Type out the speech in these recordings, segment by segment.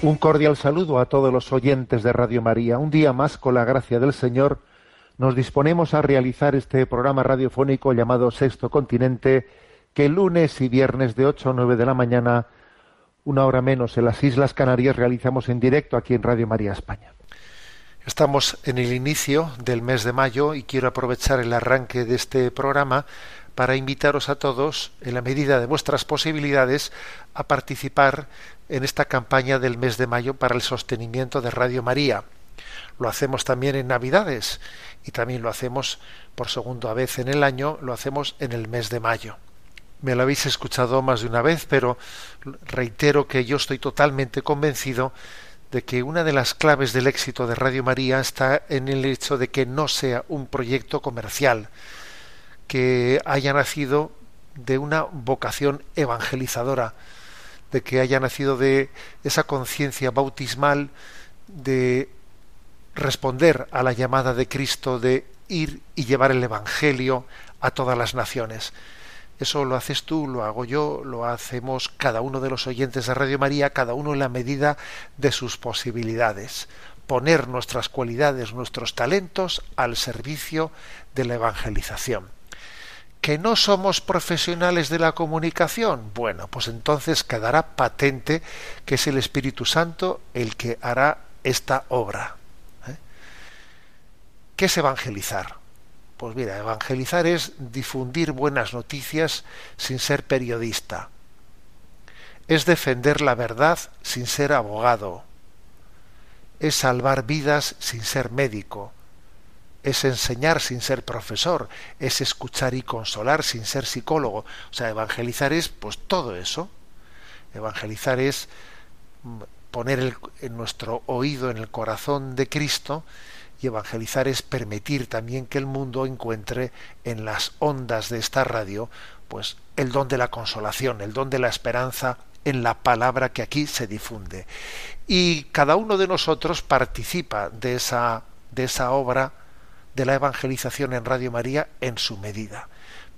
Un cordial saludo a todos los oyentes de Radio María. Un día más, con la gracia del Señor, nos disponemos a realizar este programa radiofónico llamado Sexto Continente, que lunes y viernes de 8 a 9 de la mañana, una hora menos en las Islas Canarias, realizamos en directo aquí en Radio María España. Estamos en el inicio del mes de mayo y quiero aprovechar el arranque de este programa para invitaros a todos, en la medida de vuestras posibilidades, a participar en esta campaña del mes de mayo para el sostenimiento de Radio María. Lo hacemos también en Navidades y también lo hacemos por segunda vez en el año, lo hacemos en el mes de mayo. Me lo habéis escuchado más de una vez, pero reitero que yo estoy totalmente convencido de que una de las claves del éxito de Radio María está en el hecho de que no sea un proyecto comercial, que haya nacido de una vocación evangelizadora, de que haya nacido de esa conciencia bautismal de responder a la llamada de Cristo de ir y llevar el Evangelio a todas las naciones. Eso lo haces tú, lo hago yo, lo hacemos cada uno de los oyentes de Radio María, cada uno en la medida de sus posibilidades. Poner nuestras cualidades, nuestros talentos al servicio de la evangelización que no somos profesionales de la comunicación, bueno, pues entonces quedará patente que es el Espíritu Santo el que hará esta obra. ¿eh? ¿Qué es evangelizar? Pues mira, evangelizar es difundir buenas noticias sin ser periodista. Es defender la verdad sin ser abogado. Es salvar vidas sin ser médico es enseñar sin ser profesor, es escuchar y consolar sin ser psicólogo. O sea, evangelizar es pues todo eso. Evangelizar es mm, poner en nuestro oído en el corazón de Cristo y evangelizar es permitir también que el mundo encuentre en las ondas de esta radio pues el don de la consolación, el don de la esperanza en la palabra que aquí se difunde. Y cada uno de nosotros participa de esa de esa obra de la evangelización en Radio María en su medida.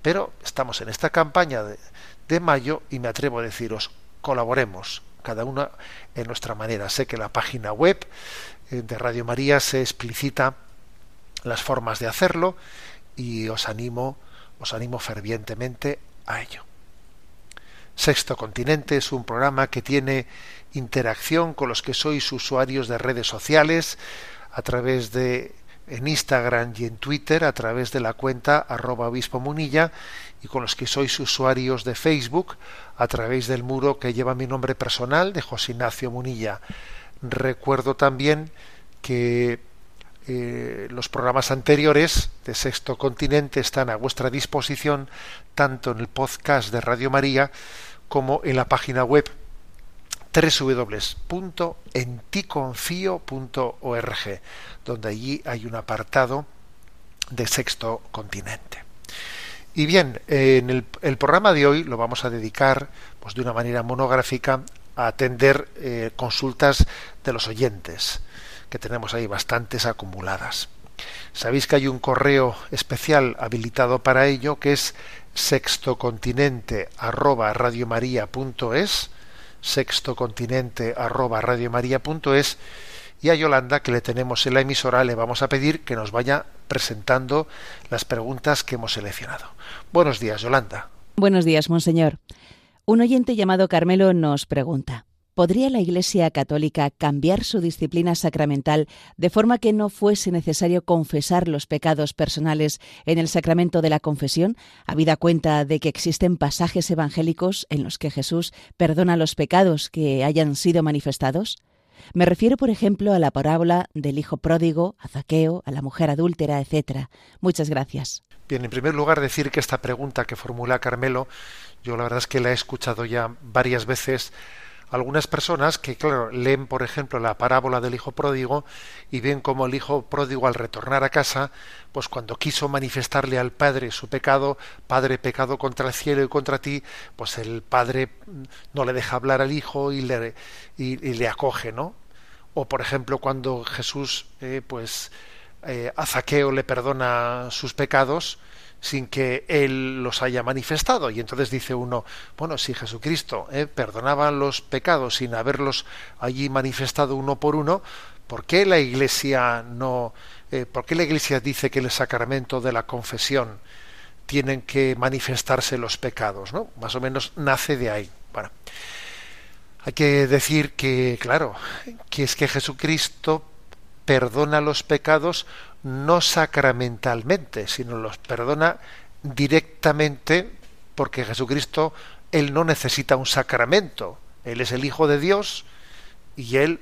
Pero estamos en esta campaña de, mayo y me atrevo a deciros, colaboremos, cada uno en nuestra manera. Sé que la página web eh, de Radio María se explicita las formas de hacerlo y os animo, os animo fervientemente a ello. Sexto Continente es un programa que tiene interacción con los que sois usuarios de redes sociales a través de en Instagram y en Twitter a través de la cuenta arroba obispo munilla y con los que sois usuarios de Facebook a través del muro que lleva mi nombre personal de José Ignacio Munilla. Recuerdo también que eh, los programas anteriores de Sexto Continente están a vuestra disposición tanto en el podcast de Radio María como en la página web www.enticonfio.org, donde allí hay un apartado de sexto continente. Y bien, en el, programa de hoy lo vamos a dedicar pues, de una manera monográfica a atender eh, consultas de los oyentes, que tenemos ahí bastantes acumuladas. Sabéis que hay un correo especial habilitado para ello que es sextocontinente@radiomaria.es sextocontinente arroba radiomaria.es y a Yolanda, que le tenemos en la emisora, le vamos a pedir que nos vaya presentando las preguntas que hemos seleccionado. Buenos días, Yolanda. Buenos días, monseñor. Un oyente llamado Carmelo nos pregunta. ¿Podría la Iglesia Católica cambiar su disciplina sacramental de forma que no fuese necesario confesar los pecados personales en el sacramento de la confesión, habida cuenta de que existen pasajes evangélicos en los que Jesús perdona los pecados que hayan sido manifestados? Me refiero, por ejemplo, a la parábola del hijo pródigo, a Zaqueo, a la mujer adúltera, etc. Muchas gracias. Bien, en primer lugar decir que esta pregunta que formula Carmelo, yo la verdad es que la he escuchado ya varias veces algunas personas que, claro, leen, por ejemplo, la parábola del hijo pródigo y ven como el hijo pródigo al retornar a casa, pues cuando quiso manifestarle al padre su pecado, padre pecado contra el cielo y contra ti, pues el padre no le deja hablar al hijo y le, y, le acoge, ¿no? O, por ejemplo, cuando Jesús, eh, pues, eh, a Zaqueo le perdona sus pecados, sin que él los haya manifestado. Y entonces dice uno, bueno, si Jesucristo eh, perdonaba los pecados sin haberlos allí manifestado uno por uno, ¿por qué la Iglesia no, eh, por qué la Iglesia dice que el sacramento de la confesión tienen que manifestarse los pecados, ¿no? Más o menos nace de ahí. Bueno, hay que decir que, claro, que es que Jesucristo perdona los pecados no sacramentalmente, sino los perdona directamente porque Jesucristo, Él no necesita un sacramento, Él es el Hijo de Dios y Él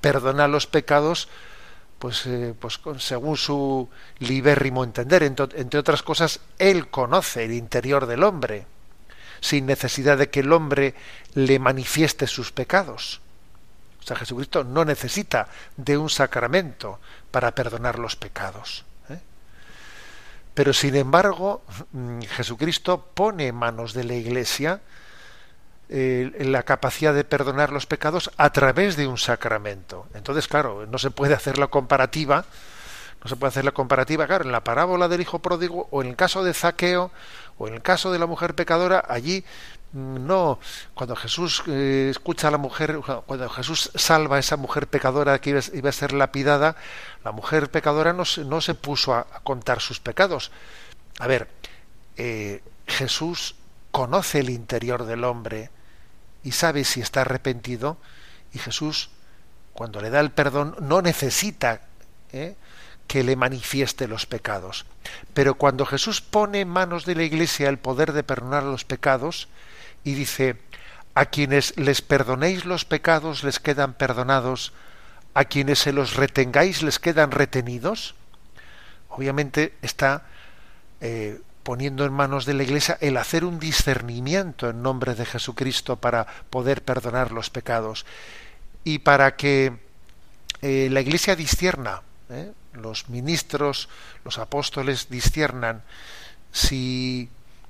perdona los pecados pues, eh, pues según su libérrimo entender. Entre otras cosas, Él conoce el interior del hombre, sin necesidad de que el hombre le manifieste sus pecados. O sea, Jesucristo no necesita de un sacramento para perdonar los pecados. ¿eh? Pero sin embargo, mm, Jesucristo pone en manos de la Iglesia eh, la capacidad de perdonar los pecados a través de un sacramento. Entonces, claro, no se puede hacer la comparativa, no se puede hacer la comparativa, claro, en la parábola del hijo pródigo o en el caso de Zaqueo o en el caso de la mujer pecadora, allí no, cuando Jesús eh, escucha a la mujer, cuando Jesús salva a esa mujer pecadora que iba, a ser lapidada, la mujer pecadora no, no se puso a, contar sus pecados. A ver, eh, Jesús conoce el interior del hombre y sabe si está arrepentido y Jesús, cuando le da el perdón, no necesita eh, que le manifieste los pecados. Pero cuando Jesús pone en manos de la Iglesia el poder de perdonar los pecados, y dice, a quienes les perdonéis los pecados les quedan perdonados, a quienes se los retengáis les quedan retenidos. Obviamente está eh, poniendo en manos de la Iglesia el hacer un discernimiento en nombre de Jesucristo para poder perdonar los pecados y para que eh, la Iglesia discierna, ¿eh? los ministros, los apóstoles disciernan si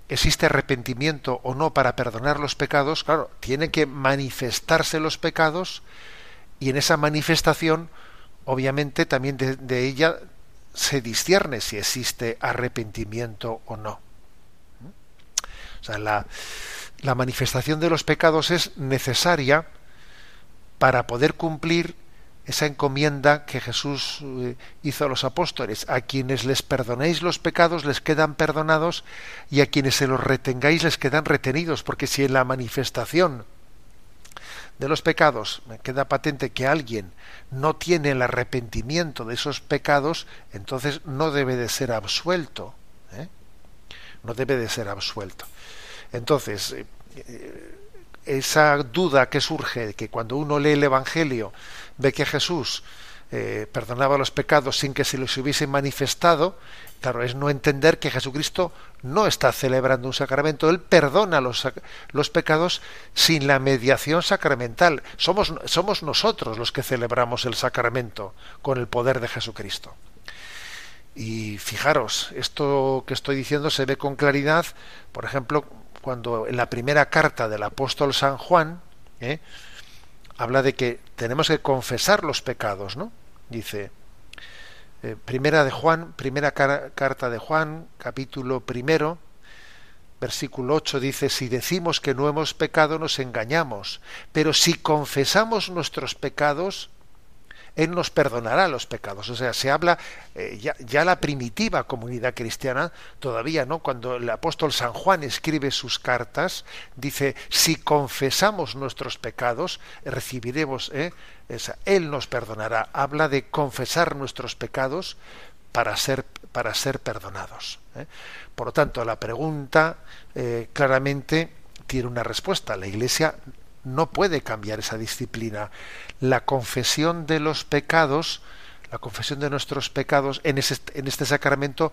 existe arrepentimiento o no para perdonar los pecados, claro, tiene que manifestarse los pecados y en esa manifestación, obviamente, también de, ella se discierne si existe arrepentimiento o no. O sea, la, la manifestación de los pecados es necesaria para poder cumplir esa encomienda que Jesús eh, hizo a los apóstoles. A quienes les perdonéis los pecados les quedan perdonados y a quienes se los retengáis les quedan retenidos, porque si en la manifestación de los pecados queda patente que alguien no tiene el arrepentimiento de esos pecados, entonces no debe de ser absuelto. ¿eh? No debe de ser absuelto. Entonces, eh, esa duda que surge de que cuando uno lee el Evangelio ve que Jesús eh, perdonaba los pecados sin que se los hubiese manifestado, claro, es no entender que Jesucristo no está celebrando un sacramento, Él perdona los, los pecados sin la mediación sacramental. Somos, somos nosotros los que celebramos el sacramento con el poder de Jesucristo. Y fijaros, esto que estoy diciendo se ve con claridad, por ejemplo, cuando en la primera carta del apóstol San Juan, ¿eh? Habla de que tenemos que confesar los pecados, ¿no? Dice, eh, primera de Juan, primera carta de Juan, capítulo primero, versículo 8 dice, si decimos que no hemos pecado nos engañamos, pero si confesamos nuestros pecados, él nos perdonará los pecados. O sea, se habla eh, ya, la primitiva comunidad cristiana, todavía, ¿no? Cuando el apóstol San Juan escribe sus cartas, dice, si confesamos nuestros pecados, recibiremos, ¿eh? Él nos perdonará. Habla de confesar nuestros pecados para ser, para ser perdonados. ¿eh? Por lo tanto, la pregunta claramente tiene una respuesta. La Iglesia no puede cambiar esa disciplina. La confesión de los pecados, la confesión de nuestros pecados en, en este sacramento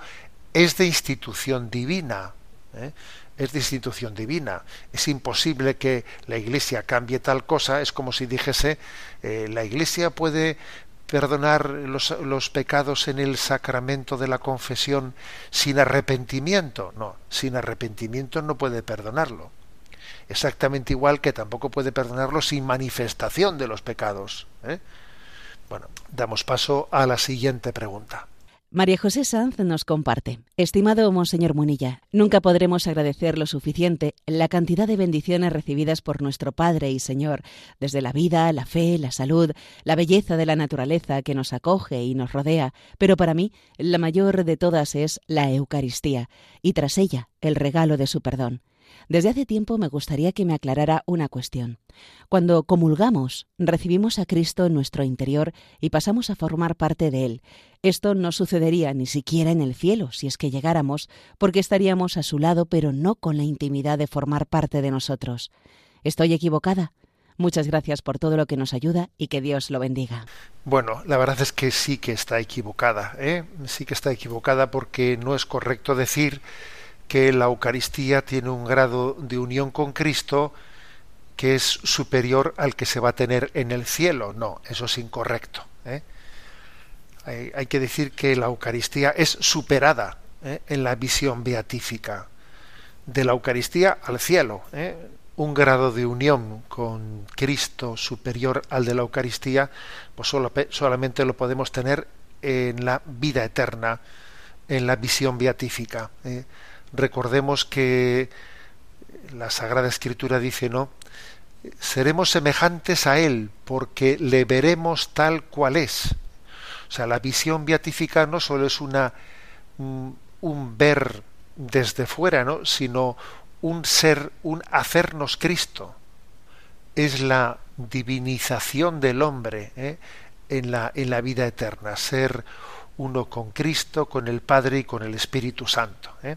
es de institución divina. ¿eh? Es de institución divina. Es imposible que la Iglesia cambie tal cosa. Es como si dijese, eh, la Iglesia puede perdonar los, los, pecados en el sacramento de la confesión sin arrepentimiento. No, sin arrepentimiento no puede perdonarlo. Exactamente igual que tampoco puede perdonarlo sin manifestación de los pecados. ¿eh? Bueno, damos paso a la siguiente pregunta. María José Sanz nos comparte. Estimado Monseñor Munilla, nunca podremos agradecer lo suficiente la cantidad de bendiciones recibidas por nuestro Padre y Señor, desde la vida, la fe, la salud, la belleza de la naturaleza que nos acoge y nos rodea, pero para mí la mayor de todas es la Eucaristía, y tras ella el regalo de su perdón. Desde hace tiempo me gustaría que me aclarara una cuestión. Cuando comulgamos, recibimos a Cristo en nuestro interior y pasamos a formar parte de Él. Esto no sucedería ni siquiera en el cielo, si es que llegáramos, porque estaríamos a su lado, pero no con la intimidad de formar parte de nosotros. ¿Estoy equivocada? Muchas gracias por todo lo que nos ayuda y que Dios lo bendiga. Bueno, la verdad es que sí que está equivocada, ¿eh? sí que está equivocada porque no es correcto decir que la Eucaristía tiene un grado de unión con Cristo que es superior al que se va a tener en el cielo. No, eso es incorrecto. ¿eh? Hay, que decir que la Eucaristía es superada ¿eh? en la visión beatífica. De la Eucaristía al cielo. ¿eh? Un grado de unión con Cristo superior al de la Eucaristía, pues solamente lo podemos tener en la vida eterna, en la visión beatífica recordemos que la Sagrada Escritura dice, ¿no? Seremos semejantes a Él porque le veremos tal cual es. O sea, la visión beatífica no solo es una un, ver desde fuera, ¿no? sino un ser, un hacernos Cristo. Es la divinización del hombre ¿eh? en, la, en la vida eterna, ser uno con Cristo, con el Padre y con el Espíritu Santo. ¿eh?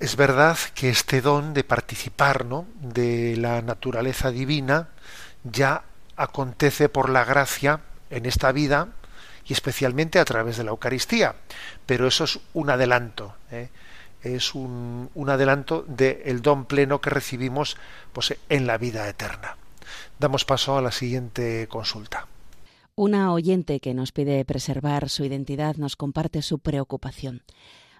Es verdad que este don de participar ¿no? de la naturaleza divina ya acontece por la gracia en esta vida y especialmente a través de la Eucaristía. Pero eso es un adelanto, ¿eh? es un, adelanto del don pleno que recibimos pues, en la vida eterna. Damos paso a la siguiente consulta. Una oyente que nos pide preservar su identidad nos comparte su preocupación.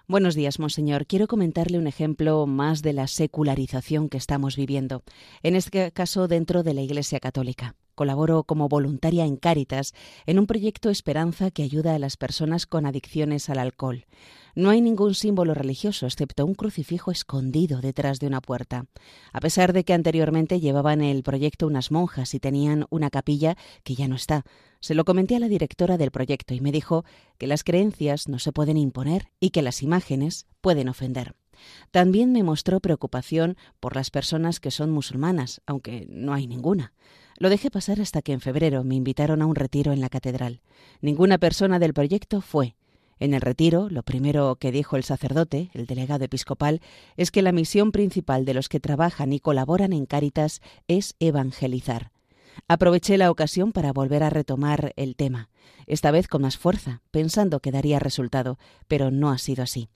Buenos días, Monseñor. Quiero comentarle un ejemplo más de la secularización que estamos viviendo, en este caso dentro de la Iglesia Católica. Colaboro como voluntaria en Cáritas, en un proyecto Esperanza que ayuda a las personas con adicciones al alcohol. No hay ningún símbolo religioso excepto un crucifijo escondido detrás de una puerta. A pesar de que anteriormente llevaban el proyecto unas monjas y tenían una capilla que ya no está. Se lo comenté a la directora del proyecto y me dijo que las creencias no se pueden imponer y que las imágenes pueden ofender. También me mostró preocupación por las personas que son musulmanas, aunque no hay ninguna. Lo dejé pasar hasta que en febrero me invitaron a un retiro en la catedral. Ninguna persona del proyecto fue, en el retiro, lo primero que dijo el sacerdote, el delegado episcopal, es que la misión principal de los que trabajan y colaboran en Cáritas es evangelizar. Aproveché la ocasión para volver a retomar el tema, esta vez con más fuerza, pensando que daría resultado, pero no ha sido así.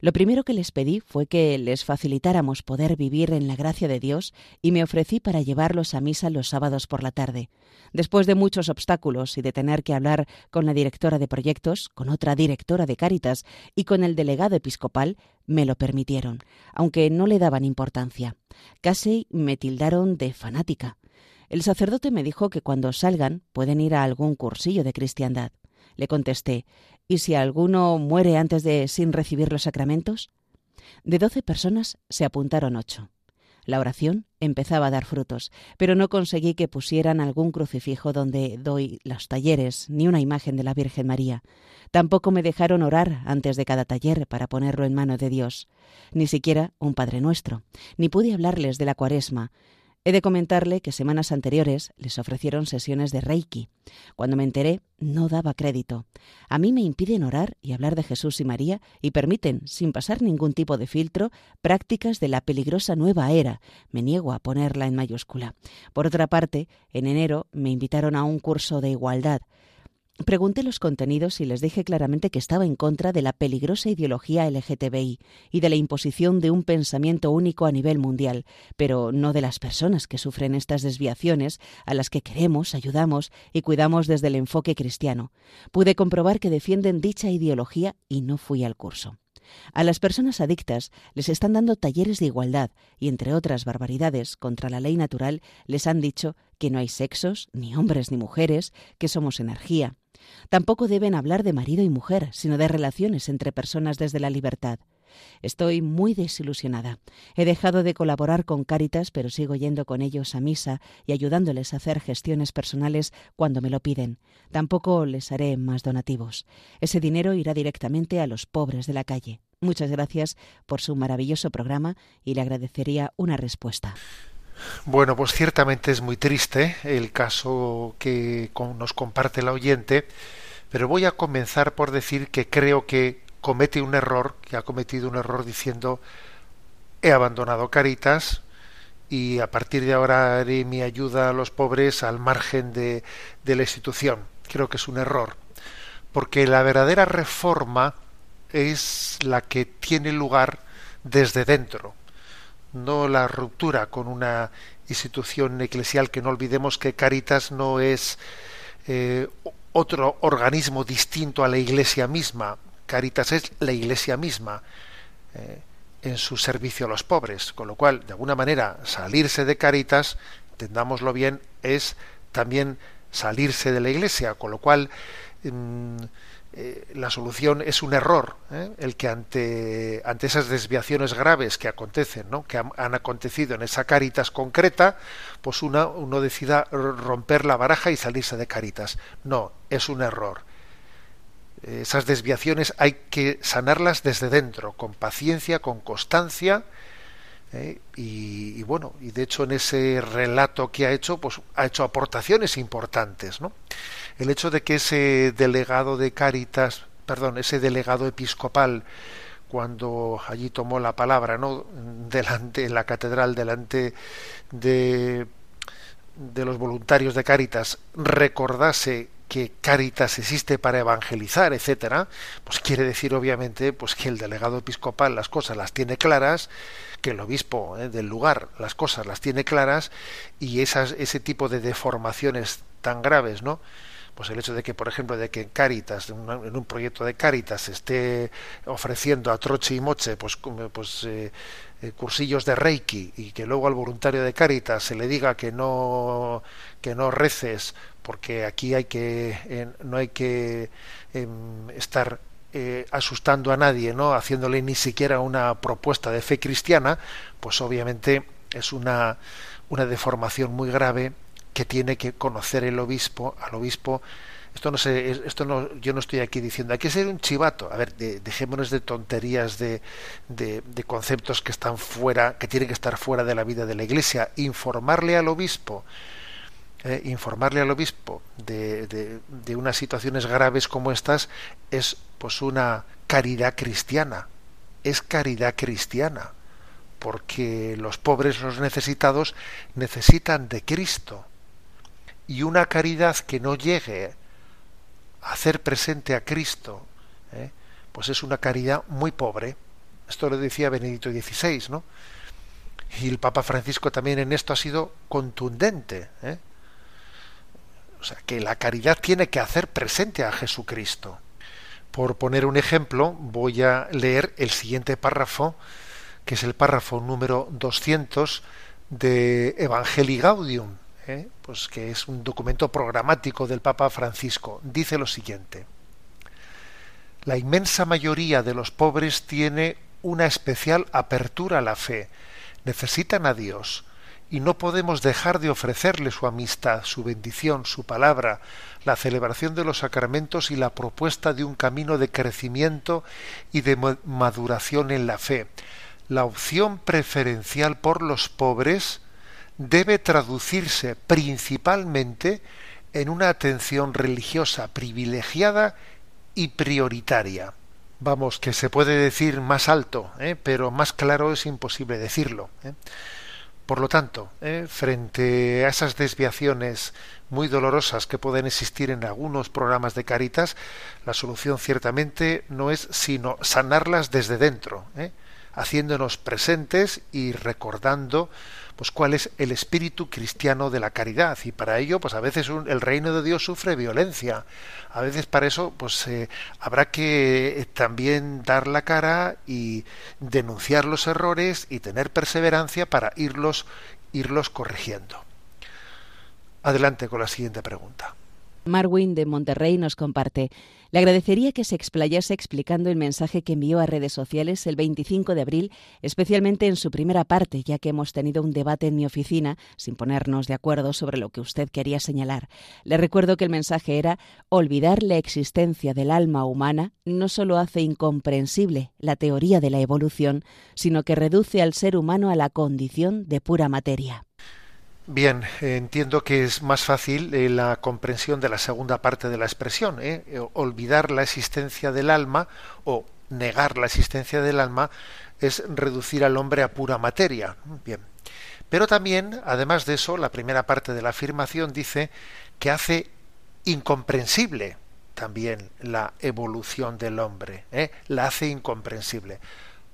Lo primero que les pedí fue que les facilitáramos poder vivir en la gracia de Dios y me ofrecí para llevarlos a misa los sábados por la tarde. Después de muchos obstáculos y de tener que hablar con la directora de proyectos, con otra directora de Cáritas y con el delegado episcopal, me lo permitieron, aunque no le daban importancia. Casi me tildaron de fanática. El sacerdote me dijo que cuando salgan pueden ir a algún cursillo de cristiandad. Le contesté, ¿y si alguno muere antes de sin recibir los sacramentos? De doce personas se apuntaron ocho. La oración empezaba a dar frutos, pero no conseguí que pusieran algún crucifijo donde doy los talleres, ni una imagen de la Virgen María. Tampoco me dejaron orar antes de cada taller para ponerlo en mano de Dios, ni siquiera un Padre Nuestro, ni pude hablarles de la cuaresma. He de comentarle que semanas anteriores les ofrecieron sesiones de Reiki. Cuando me enteré, no daba crédito. A mí me impiden orar y hablar de Jesús y María y permiten, sin pasar ningún tipo de filtro, prácticas de la peligrosa nueva era. Me niego a ponerla en mayúscula. Por otra parte, en enero me invitaron a un curso de igualdad. Pregunté los contenidos y les dije claramente que estaba en contra de la peligrosa ideología LGTBI y de la imposición de un pensamiento único a nivel mundial, pero no de las personas que sufren estas desviaciones, a las que queremos, ayudamos y cuidamos desde el enfoque cristiano. Pude comprobar que defienden dicha ideología y no fui al curso. A las personas adictas les están dando talleres de igualdad y, entre otras barbaridades contra la ley natural, les han dicho que no hay sexos, ni hombres ni mujeres, que somos energía, Tampoco deben hablar de marido y mujer, sino de relaciones entre personas desde la libertad. Estoy muy desilusionada. He dejado de colaborar con Cáritas, pero sigo yendo con ellos a misa y ayudándoles a hacer gestiones personales cuando me lo piden. Tampoco les haré más donativos. Ese dinero irá directamente a los pobres de la calle. Muchas gracias por su maravilloso programa y le agradecería una respuesta. Bueno, pues ciertamente es muy triste el caso que nos comparte el oyente, pero voy a comenzar por decir que creo que comete un error, que ha cometido un error diciendo he abandonado Caritas y a partir de ahora haré mi ayuda a los pobres al margen de, de la institución. Creo que es un error, porque la verdadera reforma es la que tiene lugar desde dentro no la ruptura con una institución eclesial, que no olvidemos que Caritas no es eh, otro organismo distinto a la Iglesia misma. Caritas es la Iglesia misma eh, en su servicio a los pobres, con lo cual, de alguna manera, salirse de Caritas, entendámoslo bien, es también salirse de la Iglesia, con lo cual mm, eh, la solución es un error, ¿eh? el que ante, ante esas desviaciones graves que acontecen, ¿no? que han, acontecido en esa caritas concreta, pues una, uno decida romper la baraja y salirse de caritas. No, es un error. Esas desviaciones hay que sanarlas desde dentro, con paciencia, con constancia, ¿eh? y, bueno, y de hecho en ese relato que ha hecho, pues ha hecho aportaciones importantes, ¿no? El hecho de que ese delegado de Cáritas, perdón, ese delegado episcopal, cuando allí tomó la palabra, ¿no? delante en la catedral, delante de, de los voluntarios de Cáritas, recordase que Cáritas existe para evangelizar, etcétera, pues quiere decir obviamente pues que el delegado episcopal las cosas las tiene claras, que el obispo ¿eh? del lugar las cosas las tiene claras y esas, ese tipo de deformaciones tan graves, ¿no? Pues el hecho de que, por ejemplo, de que en Cáritas, en, un proyecto de Cáritas, se esté ofreciendo a troche y moche, pues, pues eh, eh, cursillos de Reiki y que luego al voluntario de Cáritas se le diga que no que no reces porque aquí hay que no hay que em, estar eh, asustando a nadie, no haciéndole ni siquiera una propuesta de fe cristiana, pues obviamente es una una deformación muy grave que tiene que conocer el obispo, al obispo. Esto no sé, esto no, yo no estoy aquí diciendo, hay que ser un chivato. A ver, dejémonos de tonterías, de, de, conceptos que están fuera, que tienen que estar fuera de la vida de la Iglesia. Informarle al obispo, eh, informarle al obispo de, de, unas situaciones graves como estas es pues una caridad cristiana. Es caridad cristiana porque los pobres, los necesitados, necesitan de Cristo y una caridad que no llegue a hacer presente a Cristo, ¿eh? pues es una caridad muy pobre. Esto lo decía Benedicto XVI, ¿no? Y el Papa Francisco también en esto ha sido contundente. ¿eh? O sea, que la caridad tiene que hacer presente a Jesucristo. Por poner un ejemplo, voy a leer el siguiente párrafo, que es el párrafo número 200 de Evangelii Gaudium, ¿eh? pues que es un documento programático del Papa Francisco, dice lo siguiente. La inmensa mayoría de los pobres tiene una especial apertura a la fe, necesitan a Dios, y no podemos dejar de ofrecerle su amistad, su bendición, su palabra, la celebración de los sacramentos y la propuesta de un camino de crecimiento y de maduración en la fe. La opción preferencial por los pobres debe traducirse principalmente en una atención religiosa privilegiada y prioritaria. Vamos, que se puede decir más alto, ¿eh? pero más claro es imposible decirlo. ¿eh? Por lo tanto, ¿eh? frente a esas desviaciones muy dolorosas que pueden existir en algunos programas de Caritas, la solución ciertamente no es sino sanarlas desde dentro, haciéndonos presentes y recordando pues cuál es el espíritu cristiano de la caridad y para ello pues a veces el reino de Dios sufre violencia. A veces para eso pues eh, habrá que eh, también dar la cara y denunciar los errores y tener perseverancia para irlos irlos corrigiendo. Adelante con la siguiente pregunta. Marwin de Monterrey nos comparte le agradecería que se explayase explicando el mensaje que envió a redes sociales el 25 de abril, especialmente en su primera parte, ya que hemos tenido un debate en mi oficina sin ponernos de acuerdo sobre lo que usted quería señalar. Le recuerdo que el mensaje era olvidar la existencia del alma humana no solo hace incomprensible la teoría de la evolución, sino que reduce al ser humano a la condición de pura materia. Bien, entiendo que es más fácil eh, la comprensión de la segunda parte de la expresión. ¿eh? Eh, olvidar la existencia del alma o negar la existencia del alma es reducir al hombre a pura materia. Bien. Pero también, además de eso, la primera parte de la afirmación dice que hace incomprensible también la evolución del hombre. La hace incomprensible.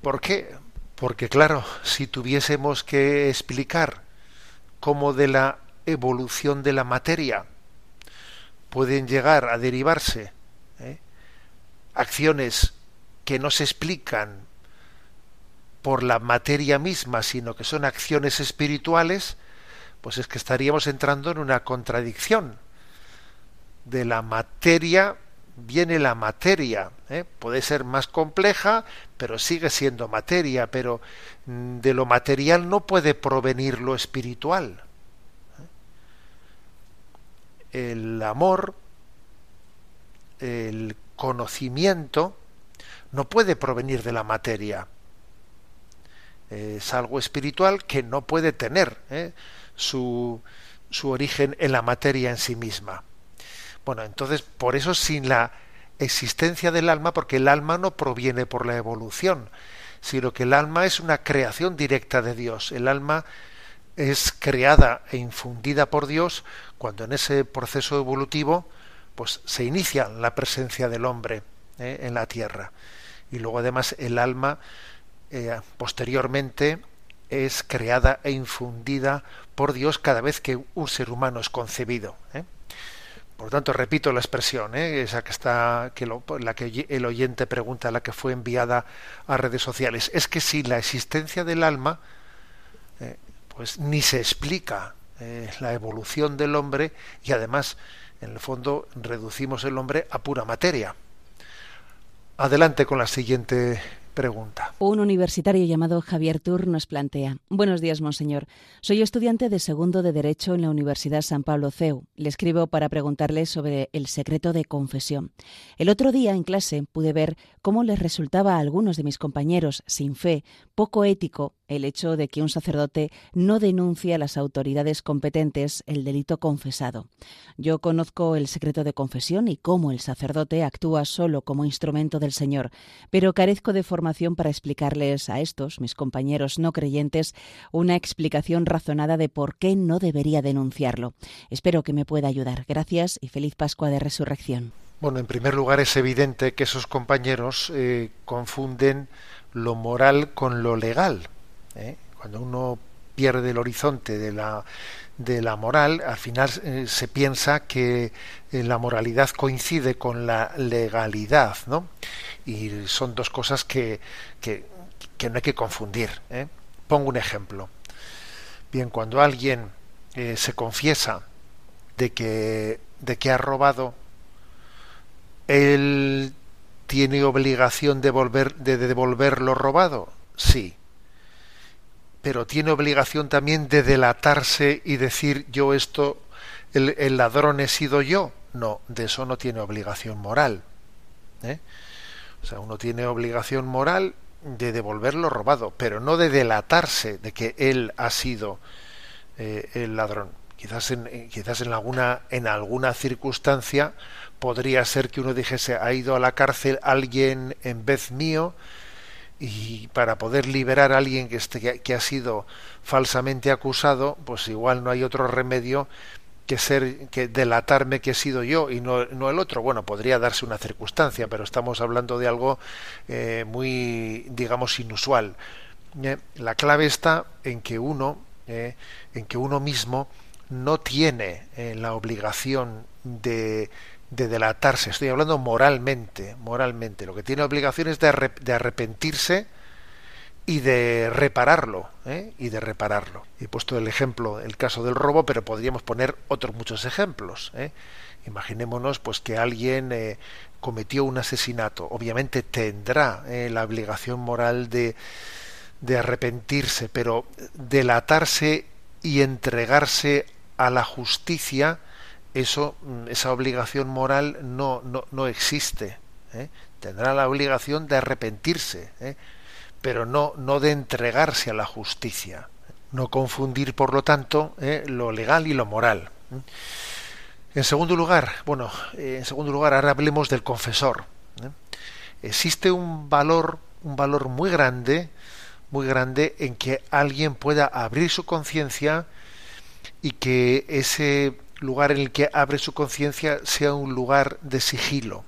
¿Por qué? Porque claro, si tuviésemos que explicar como de la evolución de la materia pueden llegar a derivarse ¿eh? acciones que no se explican por la materia misma, sino que son acciones espirituales, pues es que estaríamos entrando en una contradicción. De la materia viene la materia. ¿eh? Puede ser más compleja, pero sigue siendo materia, pero mm, de lo material no puede provenir lo espiritual. El amor, el conocimiento, no puede provenir de la materia. Es algo espiritual que no puede tener ¿eh? su, su origen en la materia en sí misma. Bueno, entonces, por eso sin la existencia del alma, porque el alma no proviene por la evolución, sino que el alma es una creación directa de Dios. El alma es creada e infundida por Dios cuando en ese proceso evolutivo pues se inicia la presencia del hombre ¿eh? en la tierra y luego además el alma eh, posteriormente es creada e infundida por Dios cada vez que un ser humano es concebido. ¿eh? Por tanto, repito la expresión, ¿eh? esa que está, que la que el oyente pregunta, la que fue enviada a redes sociales, es que si la existencia del alma, eh, pues ni se explica eh, la evolución del hombre y además, en el fondo, reducimos el hombre a pura materia. Adelante con la siguiente pregunta. Un universitario llamado Javier Tur nos plantea: Buenos días, monseñor. Soy estudiante de segundo de Derecho en la Universidad San Pablo CEU. Le escribo para preguntarle sobre el secreto de confesión. El otro día en clase pude ver cómo les resultaba a algunos de mis compañeros sin fe poco ético el hecho de que un sacerdote no denuncie a las autoridades competentes el delito confesado. Yo conozco el secreto de confesión y cómo el sacerdote actúa solo como instrumento del Señor, pero carezco de formación para explicarles a estos, mis compañeros no creyentes, una explicación razonada de por qué no debería denunciarlo. Espero que me pueda ayudar. Gracias y feliz Pascua de Resurrección. Bueno, en primer lugar es evidente que esos compañeros eh, confunden lo moral con lo legal ¿eh? Cuando uno pierde el horizonte de la, de la moral, al final eh, se piensa que eh, la moralidad coincide con la legalidad, ¿no? Y son dos cosas que, que, que no hay que confundir. Pongo un ejemplo. Bien, cuando alguien se confiesa de que, de que ha robado, él tiene obligación de, volver, de devolver lo robado. Sí pero tiene obligación también de delatarse y decir yo esto, el, ladrón he sido yo. No, de eso no tiene obligación moral. ¿eh? O sea, uno tiene obligación moral de devolver lo robado, pero no de delatarse de que él ha sido eh, el ladrón. Quizás en, quizás en alguna, en alguna circunstancia podría ser que uno dijese ha ido a la cárcel alguien en vez mío y para poder liberar a alguien que, esté, que ha sido falsamente acusado, pues igual no hay otro remedio que ser que delatarme que he sido yo y no, no el otro bueno podría darse una circunstancia pero estamos hablando de algo eh, muy digamos inusual ¿eh? la clave está en que uno ¿eh? en que uno mismo no tiene la obligación de, de delatarse estoy hablando moralmente moralmente lo que tiene obligación es de, de arrepentirse y de repararlo, ¿eh? y de repararlo. He puesto el ejemplo, el caso del robo, pero podríamos poner otros muchos ejemplos. ¿eh? Imaginémonos pues que alguien eh, cometió un asesinato, obviamente tendrá la obligación moral de, de arrepentirse, pero delatarse y entregarse a la justicia, eso, mm, esa obligación moral no, no, no existe. Tendrá la obligación de arrepentirse pero no, no de entregarse a la justicia. No confundir, por lo tanto, eh, lo legal y lo moral. En segundo lugar, bueno, eh, en segundo lugar, ahora hablemos del confesor. ¿eh? Existe un valor, un valor muy grande, muy grande en que alguien pueda abrir su conciencia y que ese lugar en el que abre su conciencia sea un lugar de sigilo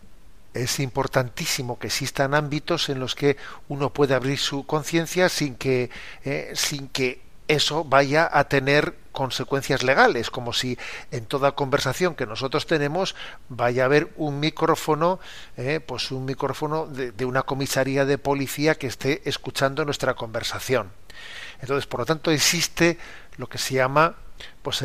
es importantísimo que existan ámbitos en los que uno puede abrir su conciencia sin que eh, sin que eso vaya a tener consecuencias legales, como si en toda conversación que nosotros tenemos vaya a haber un micrófono, eh, pues un micrófono de, de, una comisaría de policía que esté escuchando nuestra conversación. Entonces, por lo tanto, existe lo que se llama pues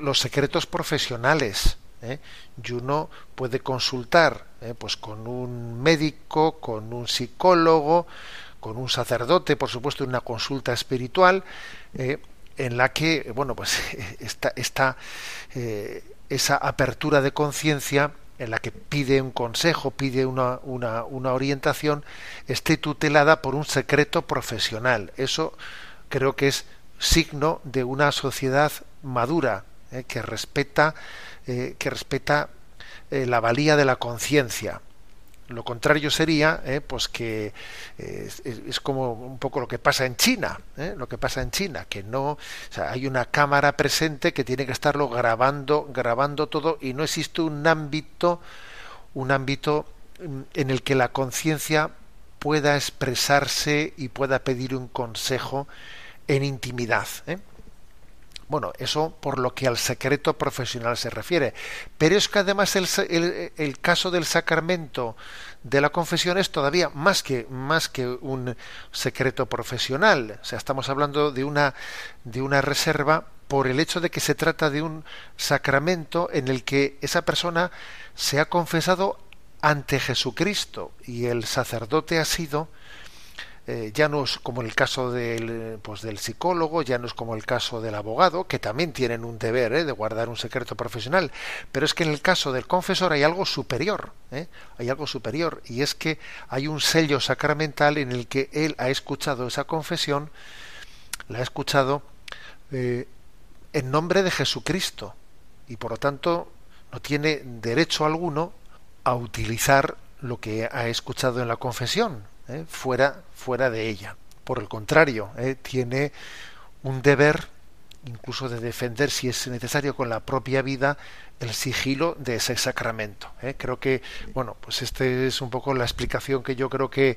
los secretos profesionales. ¿eh? y uno puede consultar ¿eh? pues con un médico, con un psicólogo, con un sacerdote, por supuesto, una consulta espiritual ¿eh? en la que, bueno, pues está, está esa apertura de conciencia en la que pide un consejo, pide una, una, una, orientación, esté tutelada por un secreto profesional. Eso creo que es signo de una sociedad madura, que respeta eh, que respeta eh, la valía de la conciencia. Lo contrario sería, eh, pues que es, como un poco lo que pasa en China, lo que pasa en China, que no, hay una cámara presente que tiene que estarlo grabando, grabando todo y no existe un ámbito, un ámbito mm, en el que la conciencia pueda expresarse y pueda pedir un consejo en intimidad. Bueno, eso por lo que al secreto profesional se refiere. Pero es que además el, caso del sacramento de la confesión es todavía más que, más que un secreto profesional. O sea, estamos hablando de una, de una reserva por el hecho de que se trata de un sacramento en el que esa persona se ha confesado ante Jesucristo y el sacerdote ha sido eh, ya no es como el caso del, pues, del psicólogo, ya no es como el caso del abogado, que también tienen un deber ¿eh? de guardar un secreto profesional, pero es que en el caso del confesor hay algo superior, ¿eh? hay algo superior, y es que hay un sello sacramental en el que él ha escuchado esa confesión, la ha escuchado en nombre de Jesucristo, y por lo tanto no tiene derecho alguno a utilizar lo que ha escuchado en la confesión, ¿eh? fuera, fuera de ella. Por el contrario, ¿eh? tiene un deber incluso de defender, si es necesario, con la propia vida, el sigilo de ese sacramento. ¿eh? Creo que, bueno, pues esta es un poco la explicación que yo creo que,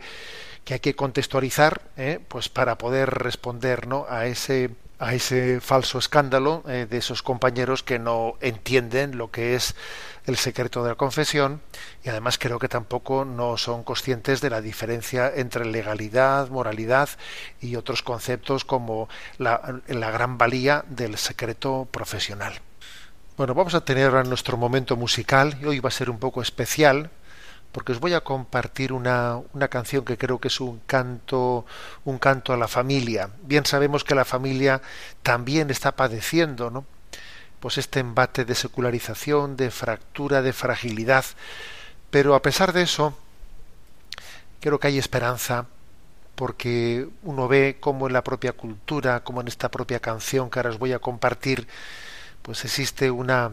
que hay que contextualizar, pues para poder responder a ese a ese falso escándalo de esos compañeros que no entienden lo que es el secreto de la confesión y además creo que tampoco no son conscientes de la diferencia entre legalidad, moralidad y otros conceptos como la, la gran valía del secreto profesional. Bueno, vamos a tener ahora nuestro momento musical y hoy va a ser un poco especial porque os voy a compartir una, una, canción que creo que es un canto, un canto a la familia. Bien sabemos que la familia también está padeciendo, ¿no? pues este embate de secularización, de fractura, de fragilidad. Pero a pesar de eso, creo que hay esperanza porque uno ve cómo en la propia cultura, como en esta propia canción que ahora os voy a compartir, pues existe una,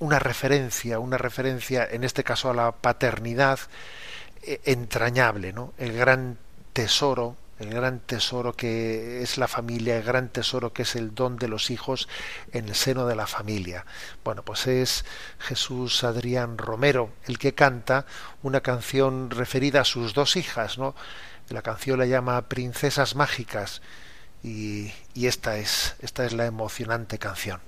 una referencia, una referencia, en este caso a la paternidad eh, entrañable, ¿no? El gran tesoro, el gran tesoro que es la familia, el gran tesoro que es el don de los hijos en el seno de la familia. Bueno, pues es Jesús Adrián Romero el que canta una canción referida a sus dos hijas, ¿no? La canción la llama Princesas Mágicas y, y esta es esta es la emocionante canción.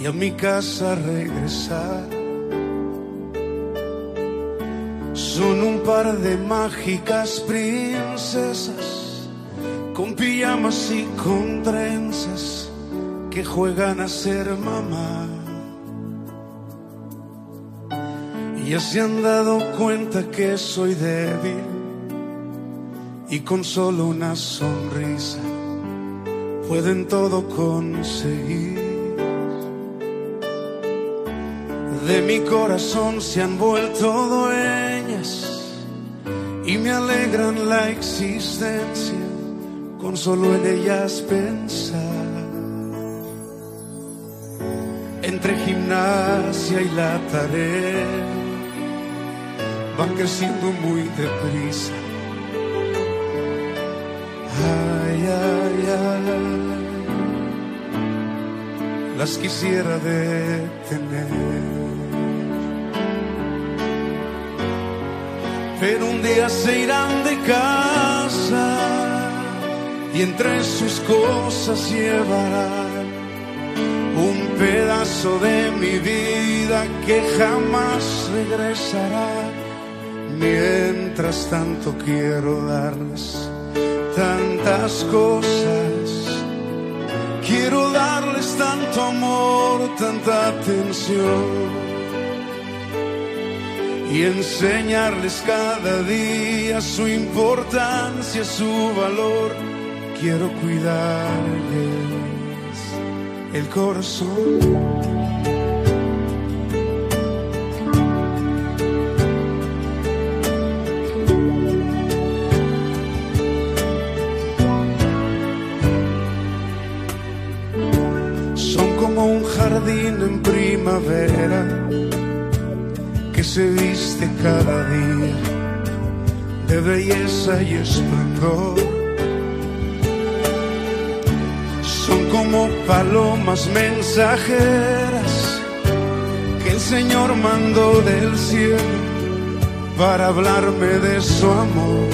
Y a mi casa regresar. Son un par de mágicas princesas con pijamas y con trenzas que juegan a ser mamá. Y ya se han dado cuenta que soy débil y con solo una sonrisa pueden todo conseguir. De mi corazón se han vuelto dueñas y me alegran la existencia con solo en ellas pensar. Entre gimnasia y la tarea van creciendo muy deprisa las quisiera detener. Pero un día se irán de casa y entre sus cosas llevarán un pedazo de mi vida que jamás regresará. Mientras tanto quiero darles cosas. Quiero darles tanto amor, tanta atención. Y enseñarles cada día su importancia, su valor. Quiero cuidarles el corazón. En primavera que se viste cada día de belleza y esplendor. Son como palomas mensajeras que el Señor mandó del cielo para hablarme de su amor.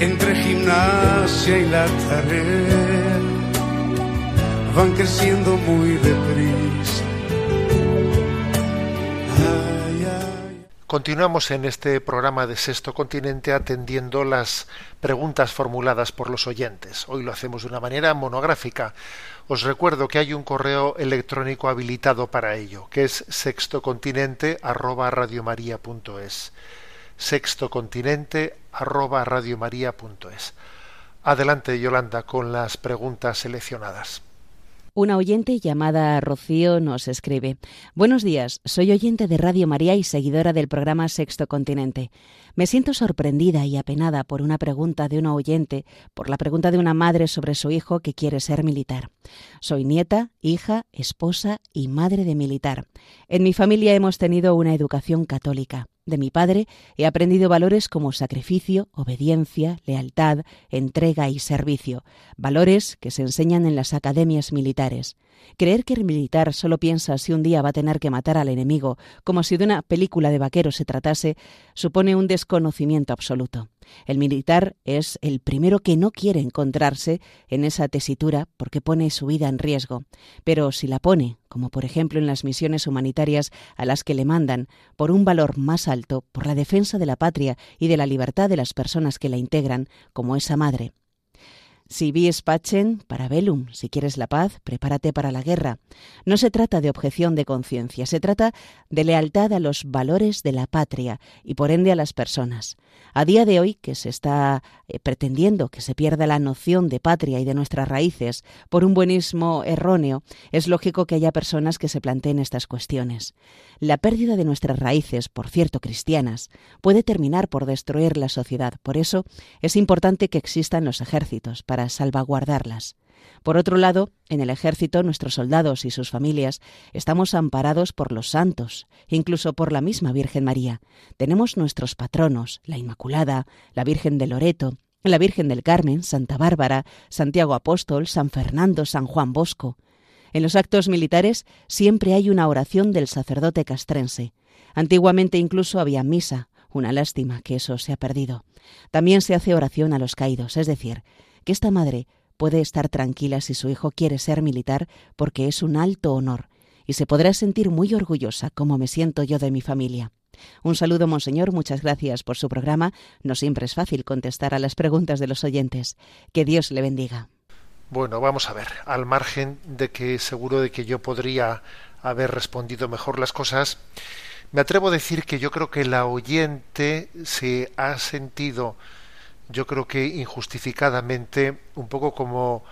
Entre gimnasia y la tarea van creciendo muy deprisa. Continuamos en este programa de Sexto Continente atendiendo las preguntas formuladas por los oyentes. Hoy lo hacemos de una manera monográfica. Os recuerdo que hay un correo electrónico habilitado para ello, que es sextocontinente arroba Sextocontinente arroba Adelante, Yolanda, con las preguntas seleccionadas. Una oyente llamada Rocío nos escribe Buenos días, soy oyente de Radio María y seguidora del programa Sexto Continente. Me siento sorprendida y apenada por una pregunta de una oyente, por la pregunta de una madre sobre su hijo que quiere ser militar. Soy nieta, hija, esposa y madre de militar. En mi familia hemos tenido una educación católica. De mi padre he aprendido valores como sacrificio, obediencia, lealtad, entrega y servicio, valores que se enseñan en las academias militares. Creer que el militar solo piensa si un día va a tener que matar al enemigo, como si de una película de vaqueros se tratase, supone un desconocimiento absoluto. El militar es el primero que no quiere encontrarse en esa tesitura porque pone su vida en riesgo. Pero si la pone, como por ejemplo en las misiones humanitarias a las que le mandan, por un valor más alto, por la defensa de la patria y de la libertad de las personas que la integran, como esa madre, si vis pacem, para velum, si quieres la paz, prepárate para la guerra. No se trata de objeción de conciencia, se trata de lealtad a los valores de la patria y por ende a las personas. A día de hoy, que se está eh, pretendiendo que se pierda la noción de patria y de nuestras raíces por un buenismo erróneo, es lógico que haya personas que se planteen estas cuestiones. La pérdida de nuestras raíces, por cierto cristianas, puede terminar por destruir la sociedad. Por eso es importante que existan los ejércitos para salvaguardarlas. Por otro lado, en el ejército nuestros soldados y sus familias estamos amparados por los santos, incluso por la misma Virgen María. Tenemos nuestros patronos, la Inmaculada, la Virgen de Loreto, la Virgen del Carmen, Santa Bárbara, Santiago Apóstol, San Fernando, San Juan Bosco. En los actos militares siempre hay una oración del sacerdote castrense. Antiguamente incluso había misa, una lástima que eso se ha perdido. También se hace oración a los caídos, es decir, que esta madre puede estar tranquila si su hijo quiere ser militar porque es un alto honor y se podrá sentir muy orgullosa como me siento yo de mi familia. Un saludo, Monseñor, muchas gracias por su programa. No siempre es fácil contestar a las preguntas de los oyentes. Que Dios le bendiga. Bueno, vamos a ver, al margen de que seguro de que yo podría haber respondido mejor las cosas, me atrevo a decir que yo creo que la oyente se ha sentido yo creo que injustificadamente, un poco como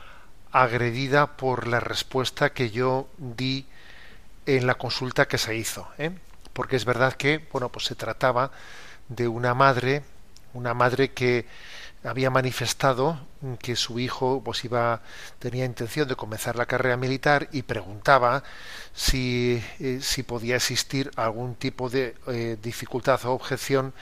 agredida por la respuesta que yo di en la consulta que se hizo, ¿eh? porque es verdad que, bueno, pues se trataba de una madre, una madre que había manifestado que su hijo pues iba tenía intención de comenzar la carrera militar y preguntaba si, eh, si podía existir algún tipo de eh, dificultad o objeción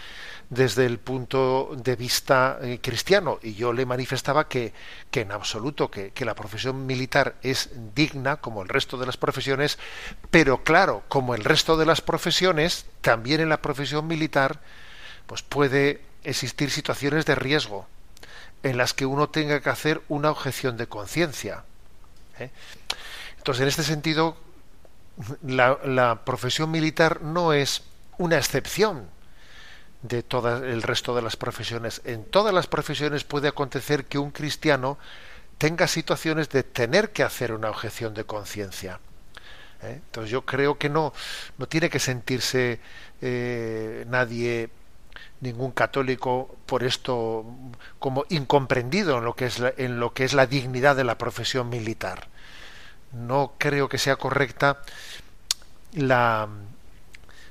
desde el punto de vista eh, cristiano. Y yo le manifestaba que, que en absoluto que, que, la profesión militar es digna como el resto de las profesiones pero claro como el resto de las profesiones también en la profesión militar pues puede existir situaciones de riesgo en las que uno tenga que hacer una objeción de conciencia ¿eh? entonces en este sentido la, profesión militar no es una excepción de todo el resto de las profesiones. En todas las profesiones puede acontecer que un cristiano tenga situaciones de tener que hacer una objeción de conciencia. ¿eh? Entonces yo creo que no, no tiene que sentirse eh, nadie, ningún católico, por esto como incomprendido en lo que es la, en lo que es la dignidad de la profesión militar. No creo que sea correcta la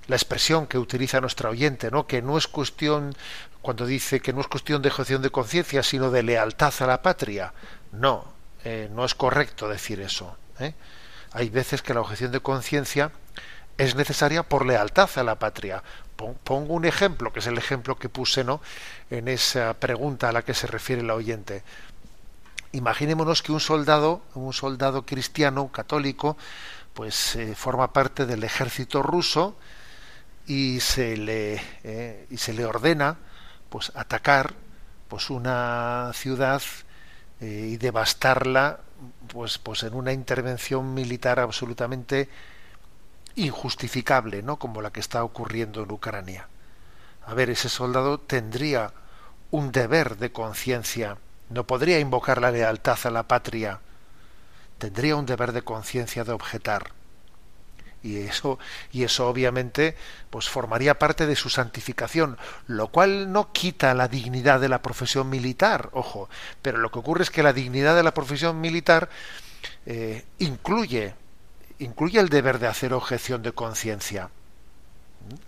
la expresión que utiliza nuestra oyente, ¿no? que no es cuestión, cuando dice que no es cuestión de objeción de conciencia, sino de lealtad a la patria. No, eh, no es correcto decir eso. ¿eh? Hay veces que la objeción de conciencia es necesaria por lealtad a la patria. Pongo un ejemplo, que es el ejemplo que puse ¿no? en esa pregunta a la que se refiere la oyente. Imaginémonos que un soldado, un soldado cristiano, católico, pues eh, forma parte del ejército ruso, y se le eh, y se le ordena pues atacar pues una ciudad eh, y devastarla pues pues en una intervención militar absolutamente injustificable no como la que está ocurriendo en Ucrania. A ver ese soldado tendría un deber de conciencia no podría invocar la lealtad a la patria tendría un deber de conciencia de objetar. Y eso y eso obviamente pues formaría parte de su santificación lo cual no quita la dignidad de la profesión militar ojo pero lo que ocurre es que la dignidad de la profesión militar eh, incluye incluye el deber de hacer objeción de conciencia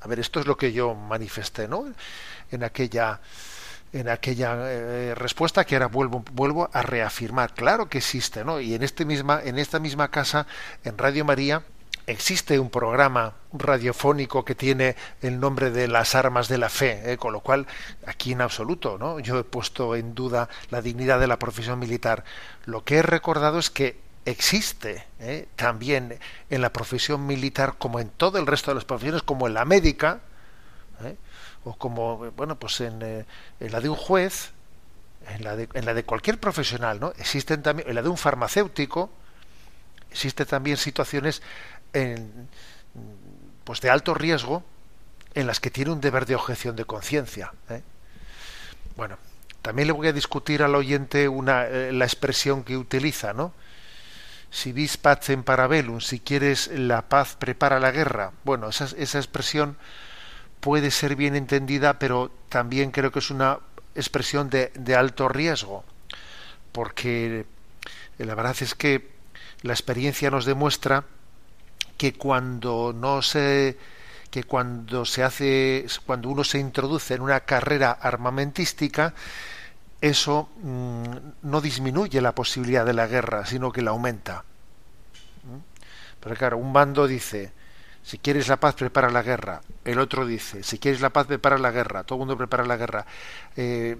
a ver esto es lo que yo manifesté no en aquella en aquella eh, respuesta que ahora vuelvo vuelvo a reafirmar claro que existe no y en este misma en esta misma casa en Radio María existe un programa radiofónico que tiene el nombre de las armas de la fe, ¿eh? con lo cual aquí en absoluto, ¿no? Yo he puesto en duda la dignidad de la profesión militar. Lo que he recordado es que existe ¿eh? también en la profesión militar, como en todo el resto de las profesiones, como en la médica, ¿eh? o como bueno pues en, eh, en, la de un juez en la de, en la de cualquier profesional no existen también en la de un farmacéutico existen también situaciones en, pues de alto riesgo en las que tiene un deber de objeción de conciencia bueno también le voy a discutir al oyente una, la expresión que utiliza, ¿no? Si vis pacem parabellum, si quieres la paz, prepara la guerra. Bueno, esa, esa expresión puede ser bien entendida, pero también creo que es una expresión de, de alto riesgo, porque la verdad es que la experiencia nos demuestra que cuando no se que cuando se hace cuando uno se introduce en una carrera armamentística eso mm, no disminuye la posibilidad de la guerra, sino que la aumenta. ¿Mm? Pero claro, un bando dice, si quieres la paz, prepara la guerra. El otro dice, si quieres la paz, prepara la guerra. Todo el mundo prepara la guerra. Eh,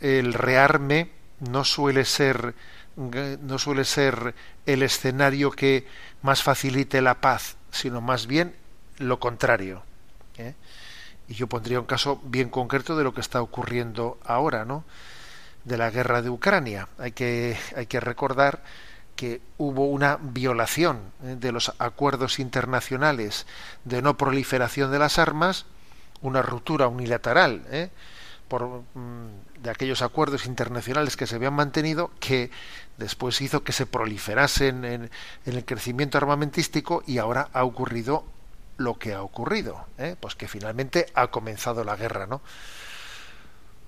el rearme no suele ser no suele ser el escenario que más facilite la paz, sino más bien lo contrario. ¿eh? Y yo pondría un caso bien concreto de lo que está ocurriendo ahora, ¿no? De la guerra de Ucrania. Hay que, hay que recordar que hubo una violación ¿eh? de los acuerdos internacionales de no proliferación de las armas, una ruptura unilateral ¿eh? por, mm, de aquellos acuerdos internacionales que se habían mantenido, que después hizo que se proliferasen en, en el crecimiento armamentístico y ahora ha ocurrido lo que ha ocurrido, ¿eh? pues que finalmente ha comenzado la guerra, ¿no?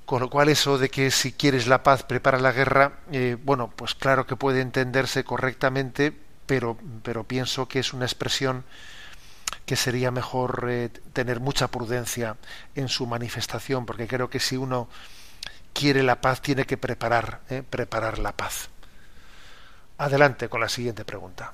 Con lo cual eso de que si quieres la paz prepara la guerra, eh, bueno, pues claro que puede entenderse correctamente, pero, pero pienso que es una expresión que sería mejor eh, tener mucha prudencia en su manifestación, porque creo que si uno quiere la paz tiene que preparar, preparar la paz. Adelante con la siguiente pregunta.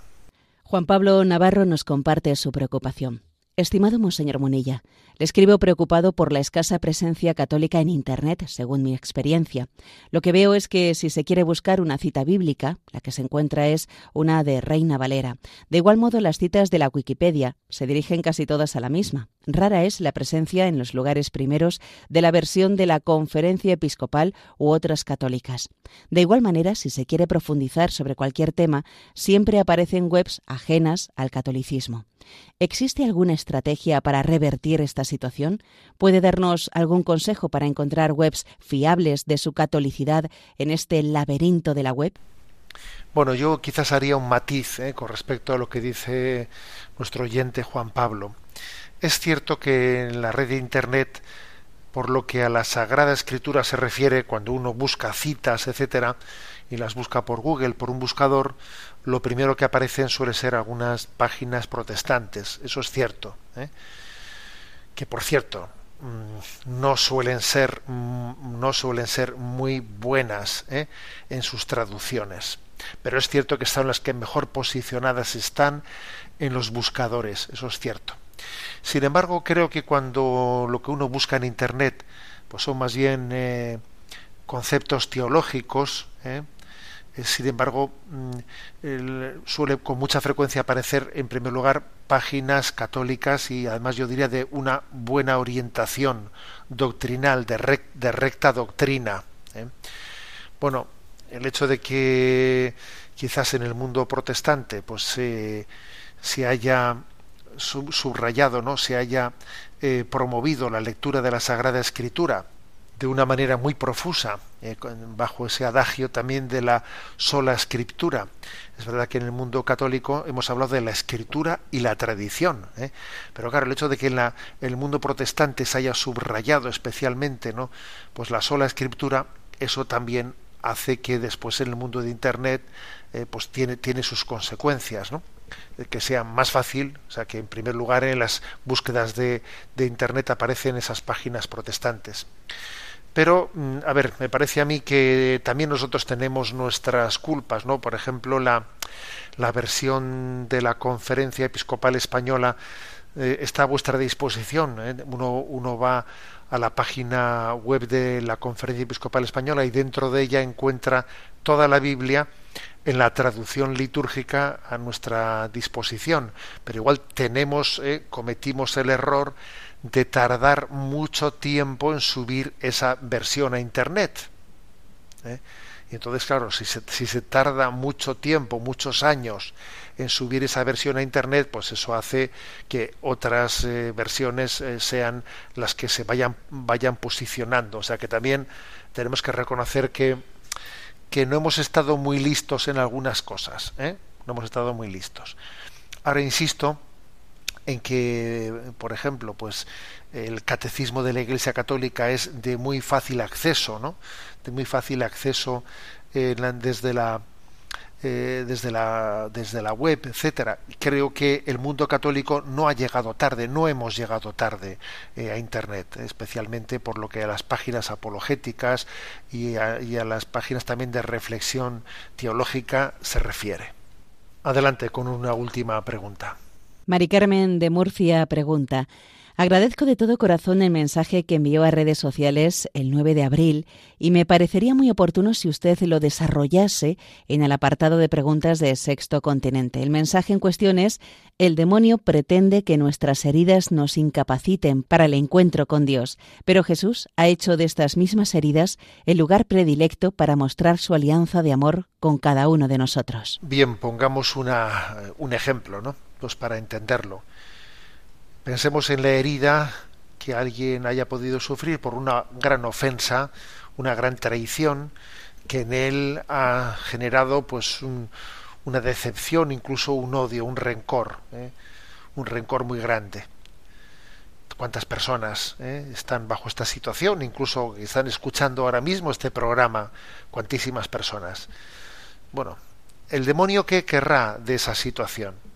Juan Pablo Navarro nos comparte su preocupación. Estimado Monseñor Munilla, le escribo preocupado por la escasa presencia católica en Internet, según mi experiencia. Lo que veo es que si se quiere buscar una cita bíblica, la que se encuentra es una de Reina Valera. De igual modo, las citas de la Wikipedia se dirigen casi todas a la misma. Rara es la presencia en los lugares primeros de la versión de la Conferencia Episcopal u otras católicas. De igual manera, si se quiere profundizar sobre cualquier tema, siempre aparecen webs ajenas al catolicismo. ¿Existe alguna estrategia para revertir esta situación? ¿Puede darnos algún consejo para encontrar webs fiables de su catolicidad en este laberinto de la web? Bueno, yo quizás haría un matiz ¿eh? con respecto a lo que dice nuestro oyente Juan Pablo. Es cierto que en la red de Internet, por lo que a la Sagrada Escritura se refiere, cuando uno busca citas, etcétera, y las busca por Google, por un buscador, lo primero que aparecen suele ser algunas páginas protestantes. Eso es cierto. ¿eh? Que por cierto, mm, no suelen ser mm, no suelen ser muy buenas ¿eh? en sus traducciones pero es cierto que son las que mejor posicionadas están en los buscadores eso es cierto sin embargo creo que cuando lo que uno busca en internet pues son más bien eh, conceptos teológicos eh, sin embargo, mm, suele con mucha frecuencia aparecer, en primer lugar, páginas católicas y además yo diría de una buena orientación doctrinal, de, recta doctrina. ¿eh? Bueno, el hecho de que quizás en el mundo protestante pues se haya subrayado, no, se haya eh, promovido la lectura de la Sagrada Escritura de una manera muy profusa, eh, bajo ese adagio también de la sola escritura. Es verdad que en el mundo católico hemos hablado de la escritura y la tradición, ¿eh? pero claro, el hecho de que en la, el mundo protestante se haya subrayado especialmente ¿no? pues la sola escritura, eso también hace que después en el mundo de Internet eh, pues tiene, tiene sus consecuencias, ¿no? que sea más fácil, o sea, que en primer lugar en las búsquedas de, de Internet aparecen esas páginas protestantes. Pero, mm, a ver, me parece a mí que también nosotros tenemos nuestras culpas, ¿no? Por ejemplo, la, la versión de la Conferencia Episcopal Española eh, está a vuestra disposición. ¿eh? Uno, uno va a la página web de la Conferencia Episcopal Española y dentro de ella encuentra toda la Biblia en la traducción litúrgica a nuestra disposición. Pero igual tenemos, eh, cometimos el error de tardar mucho tiempo en subir esa versión a internet. ¿eh? Y entonces, claro, si se, si se tarda mucho tiempo, muchos años en subir esa versión a internet, pues eso hace que otras eh, versiones eh, sean las que se vayan vayan posicionando. O sea que también tenemos que reconocer que que no hemos estado muy listos en algunas cosas, no hemos estado muy listos. Ahora insisto en que, por ejemplo, pues el catecismo de la Iglesia Católica es de muy fácil acceso, ¿no? De muy fácil acceso eh, desde la eh, desde la desde la web, etcétera. Creo que el mundo católico no ha llegado tarde, no hemos llegado tarde eh, a Internet, especialmente por lo que a las páginas apologéticas y a, y a las páginas también de reflexión teológica se refiere. Adelante con una última pregunta. Mari Carmen de Murcia pregunta. Agradezco de todo corazón el mensaje que envió a redes sociales el 9 de abril y me parecería muy oportuno si usted lo desarrollase en el apartado de preguntas de Sexto Continente. El mensaje en cuestión es el demonio pretende que nuestras heridas nos incapaciten para el encuentro con Dios, pero Jesús ha hecho de estas mismas heridas el lugar predilecto para mostrar su alianza de amor con cada uno de nosotros. Bien, pongamos una, un ejemplo, ¿no? Pues para entenderlo. Pensemos en la herida que alguien haya podido sufrir por una gran ofensa, una gran traición, que en él ha generado pues un, una decepción, incluso un odio, un rencor, ¿eh? un rencor muy grande. ¿Cuántas personas eh, están bajo esta situación? Incluso están escuchando ahora mismo este programa, cuantísimas personas. Bueno, el demonio qué querrá de esa situación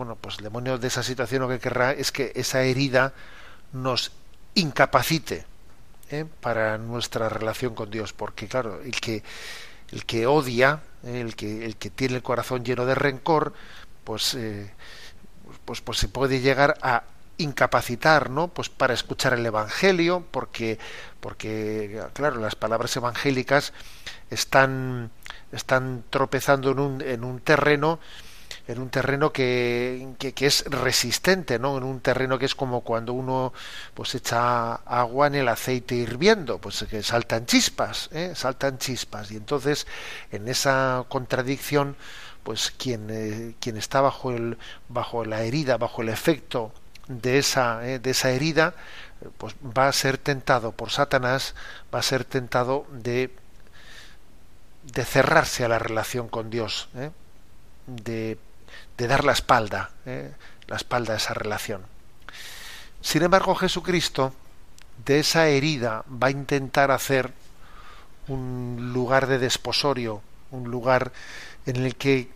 bueno, pues el demonio de esa situación lo que querrá es que esa herida nos incapacite ¿eh? para nuestra relación con Dios, porque claro, el que el que odia, ¿eh? el que el que tiene el corazón lleno de rencor, pues eh, pues pues se puede llegar a incapacitar, ¿no? Pues para escuchar el evangelio, porque porque claro, las palabras evangélicas están están tropezando en un en un terreno en un terreno que, que, es resistente, ¿no? En un terreno que es como cuando uno pues echa agua en el aceite hirviendo, pues que saltan chispas, ¿eh? saltan chispas. Y entonces, en esa contradicción, pues quien, eh, quien está bajo el, bajo la herida, bajo el efecto de esa, ¿eh? de esa herida, pues va a ser tentado por Satanás, va a ser tentado de de cerrarse a la relación con Dios, de de dar la espalda, ¿eh? la espalda a esa relación. Sin embargo, Jesucristo de esa herida va a intentar hacer un lugar de desposorio, un lugar en el que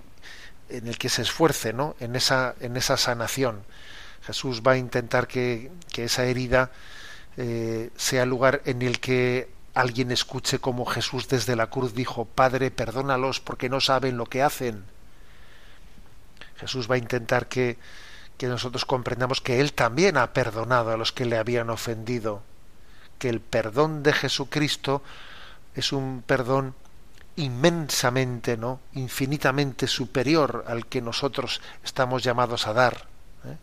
en el que se esfuerce, ¿no? En esa en esa sanación. Jesús va a intentar que, que esa herida eh, sea lugar en el que alguien escuche como Jesús desde la cruz dijo, Padre, perdónalos porque no saben lo que hacen. Jesús va a intentar que, que nosotros comprendamos que Él también ha perdonado a los que le habían ofendido, que el perdón de Jesucristo es un perdón inmensamente, ¿no? infinitamente superior al que nosotros estamos llamados a dar. ¿eh?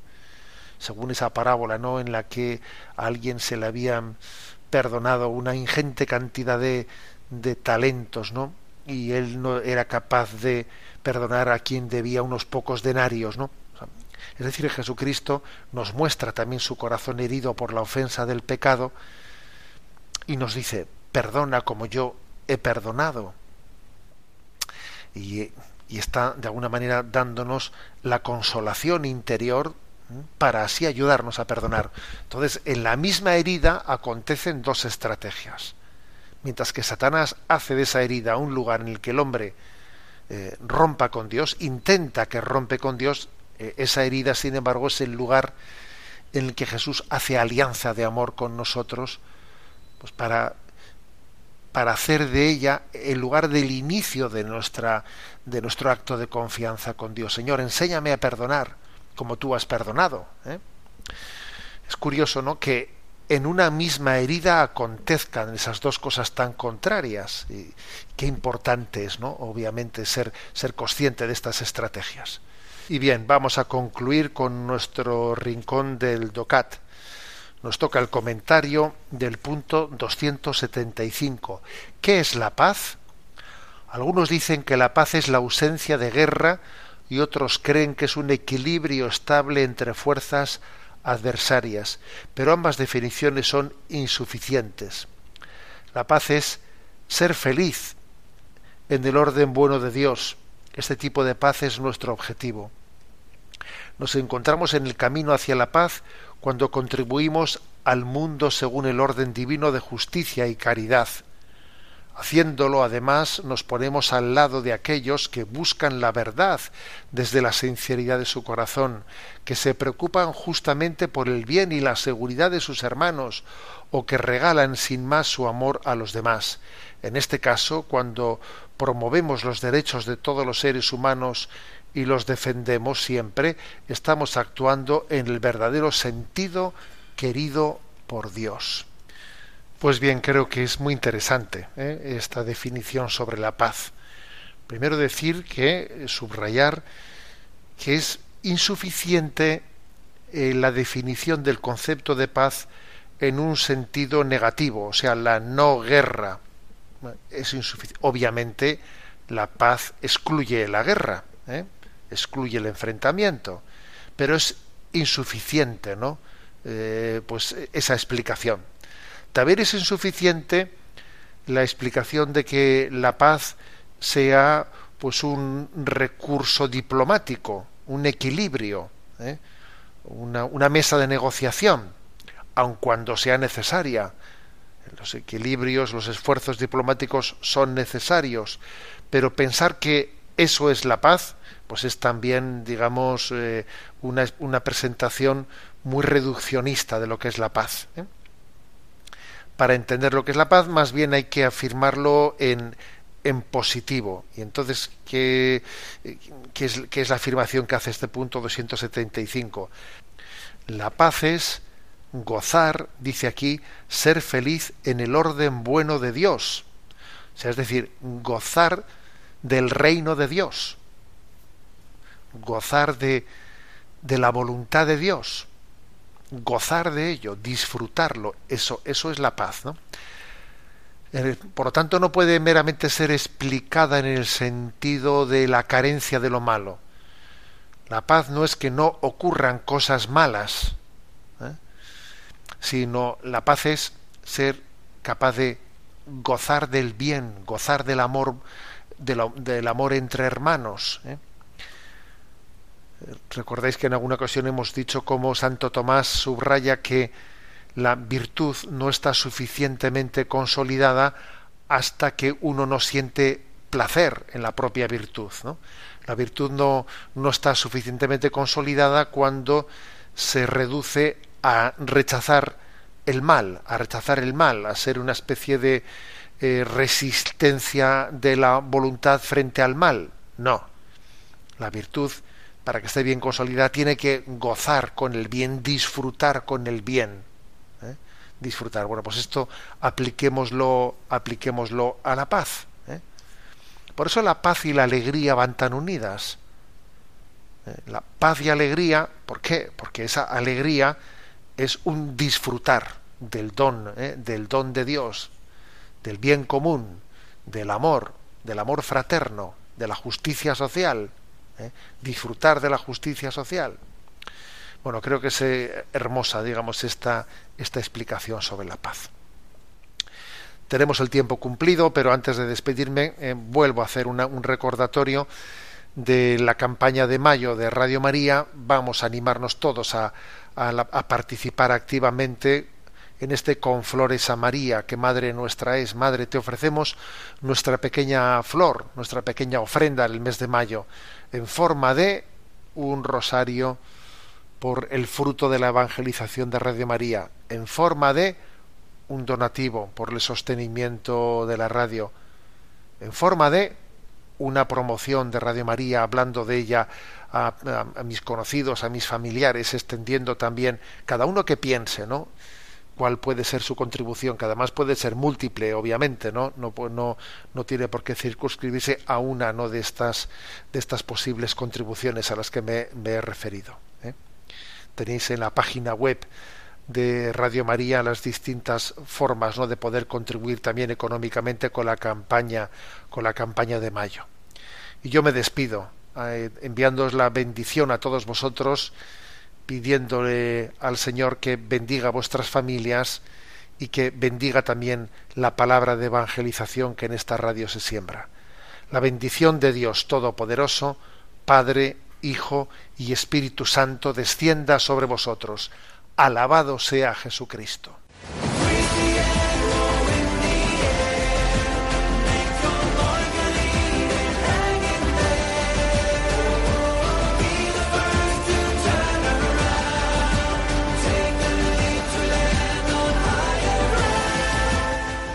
Según esa parábola, ¿no? en la que a alguien se le habían perdonado una ingente cantidad de, de talentos, ¿no? Y él no era capaz de perdonar a quien debía unos pocos denarios, ¿no? Es decir, Jesucristo nos muestra también su corazón herido por la ofensa del pecado y nos dice, perdona como yo he perdonado. Y, y está de alguna manera dándonos la consolación interior para así ayudarnos a perdonar. Entonces, en la misma herida acontecen dos estrategias. Mientras que Satanás hace de esa herida un lugar en el que el hombre eh, rompa con Dios, intenta que rompe con Dios, eh, esa herida, sin embargo, es el lugar en el que Jesús hace alianza de amor con nosotros, pues para, para hacer de ella el lugar del inicio de, nuestra, de nuestro acto de confianza con Dios. Señor, enséñame a perdonar como tú has perdonado. ¿eh? Es curioso, ¿no? Que en una misma herida acontezcan esas dos cosas tan contrarias. Y qué importante es, ¿no? Obviamente, ser, ser consciente de estas estrategias. Y bien, vamos a concluir con nuestro rincón del DOCAT. nos toca el comentario del punto 275. ¿Qué es la paz? Algunos dicen que la paz es la ausencia de guerra y otros creen que es un equilibrio estable entre fuerzas adversarias, pero ambas definiciones son insuficientes. La paz es ser feliz en el orden bueno de Dios. Este tipo de paz es nuestro objetivo. Nos encontramos en el camino hacia la paz cuando contribuimos al mundo según el orden divino de justicia y caridad. Haciéndolo, además, nos ponemos al lado de aquellos que buscan la verdad desde la sinceridad de su corazón, que se preocupan justamente por el bien y la seguridad de sus hermanos, o que regalan sin más su amor a los demás. En este caso, cuando promovemos los derechos de todos los seres humanos y los defendemos siempre, estamos actuando en el verdadero sentido querido por Dios. Pues bien, creo que es muy interesante ¿eh? esta definición sobre la paz. Primero decir que, eh, subrayar, que es insuficiente eh, la definición del concepto de paz en un sentido negativo, o sea, la no guerra. Es insuficiente. Obviamente, la paz excluye la guerra, excluye el enfrentamiento, pero es insuficiente, ¿no? pues esa explicación. También es insuficiente la explicación de que la paz sea pues un recurso diplomático, un equilibrio, ¿eh? una, mesa de negociación, aun cuando sea necesaria. Los equilibrios, los esfuerzos diplomáticos son necesarios, pero pensar que eso es la paz, pues es también, digamos, eh, una, una, presentación muy reduccionista de lo que es la paz. ¿eh? Para entender lo que es la paz, más bien hay que afirmarlo en, en positivo. Y entonces, ¿qué, qué, es, ¿qué, es, la afirmación que hace este punto 275? La paz es gozar, dice aquí, ser feliz en el orden bueno de Dios. O sea, es decir, gozar del reino de Dios. Gozar de, de la voluntad de Dios gozar de ello, disfrutarlo, eso, eso es la paz, ¿no? Eh, por lo tanto, no puede meramente ser explicada en el sentido de la carencia de lo malo. La paz no es que no ocurran cosas malas, ¿eh? sino la paz es ser capaz de gozar del bien, gozar del amor, del amor entre hermanos. ¿eh? Recordáis que en alguna ocasión hemos dicho cómo Santo Tomás subraya que la virtud no está suficientemente consolidada hasta que uno no siente placer en la propia virtud. La virtud no, no está suficientemente consolidada cuando se reduce a rechazar el mal, a rechazar el mal, a ser una especie de eh, resistencia de la voluntad frente al mal. No. La virtud para que esté bien consolidada, tiene que gozar con el bien, disfrutar con el bien. ¿eh? Disfrutar. Bueno, pues esto apliquémoslo, apliquémoslo a la paz. ¿eh? Por eso la paz y la alegría van tan unidas. ¿eh? La paz y alegría, ¿por qué? Porque esa alegría es un disfrutar del don, del don de Dios, del bien común, del amor, del amor fraterno, de la justicia social ¿eh? disfrutar de la justicia social. Bueno, creo que es eh, hermosa, digamos, esta, esta explicación sobre la paz. Tenemos el tiempo cumplido, pero antes de despedirme, eh, vuelvo a hacer un recordatorio de la campaña de mayo de Radio María. Vamos a animarnos todos a, a participar activamente en este con flores a María, que Madre nuestra es. Madre, te ofrecemos nuestra pequeña flor, nuestra pequeña ofrenda en el mes de mayo en forma de un rosario por el fruto de la evangelización de Radio María, en forma de un donativo por el sostenimiento de la radio, en forma de una promoción de Radio María, hablando de ella a, a, mis conocidos, a mis familiares, extendiendo también cada uno que piense, ¿no? Cuál puede ser su contribución, que además puede ser múltiple, obviamente, ¿no? No, no, tiene por qué circunscribirse a una ¿no? de, estas, de estas posibles contribuciones a las que me, he referido. ¿eh? Tenéis en la página web de Radio María las distintas formas ¿no? de poder contribuir también económicamente con la campaña con la campaña de mayo y yo me despido eh, enviándoos la bendición a todos vosotros pidiéndole al Señor que bendiga vuestras familias y que bendiga también la palabra de evangelización que en esta radio se siembra. La bendición de Dios Todopoderoso, Padre, Hijo y Espíritu Santo descienda sobre vosotros. Alabado sea Jesucristo.